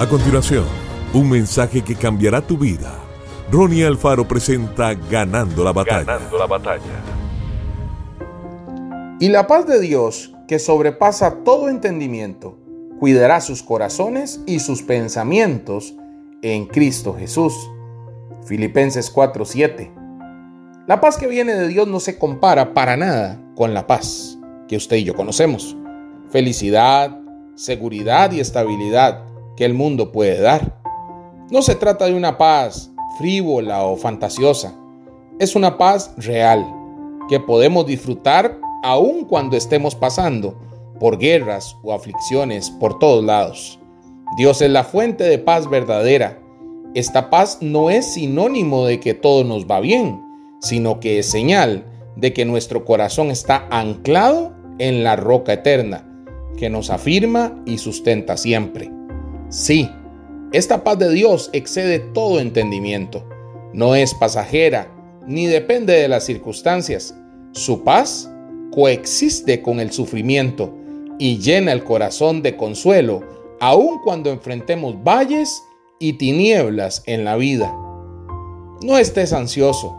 A continuación, un mensaje que cambiará tu vida. Ronnie Alfaro presenta Ganando la batalla. Ganando la batalla. Y la paz de Dios, que sobrepasa todo entendimiento, cuidará sus corazones y sus pensamientos en Cristo Jesús. Filipenses 4:7. La paz que viene de Dios no se compara para nada con la paz que usted y yo conocemos. Felicidad, seguridad y estabilidad que el mundo puede dar. No se trata de una paz frívola o fantasiosa. Es una paz real que podemos disfrutar aun cuando estemos pasando por guerras o aflicciones por todos lados. Dios es la fuente de paz verdadera. Esta paz no es sinónimo de que todo nos va bien, sino que es señal de que nuestro corazón está anclado en la roca eterna, que nos afirma y sustenta siempre. Sí, esta paz de Dios excede todo entendimiento. No es pasajera, ni depende de las circunstancias. Su paz coexiste con el sufrimiento y llena el corazón de consuelo, aun cuando enfrentemos valles y tinieblas en la vida. No estés ansioso.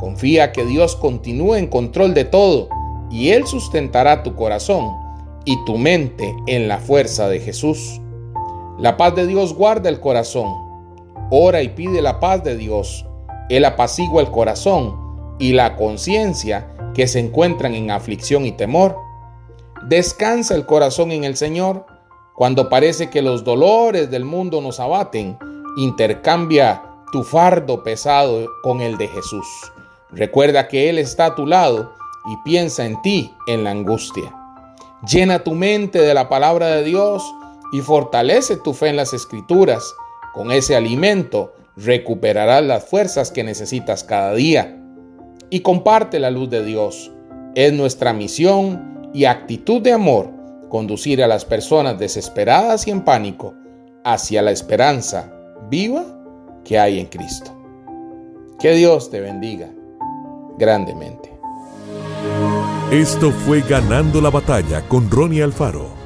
Confía que Dios continúa en control de todo y Él sustentará tu corazón y tu mente en la fuerza de Jesús. La paz de Dios guarda el corazón. Ora y pide la paz de Dios. Él apacigua el corazón y la conciencia que se encuentran en aflicción y temor. Descansa el corazón en el Señor. Cuando parece que los dolores del mundo nos abaten, intercambia tu fardo pesado con el de Jesús. Recuerda que Él está a tu lado y piensa en ti en la angustia. Llena tu mente de la palabra de Dios y fortalece tu fe en las escrituras. Con ese alimento recuperarás las fuerzas que necesitas cada día. Y comparte la luz de Dios. Es nuestra misión y actitud de amor conducir a las personas desesperadas y en pánico hacia la esperanza viva que hay en Cristo. Que Dios te bendiga grandemente. Esto fue Ganando la Batalla con Ronnie Alfaro.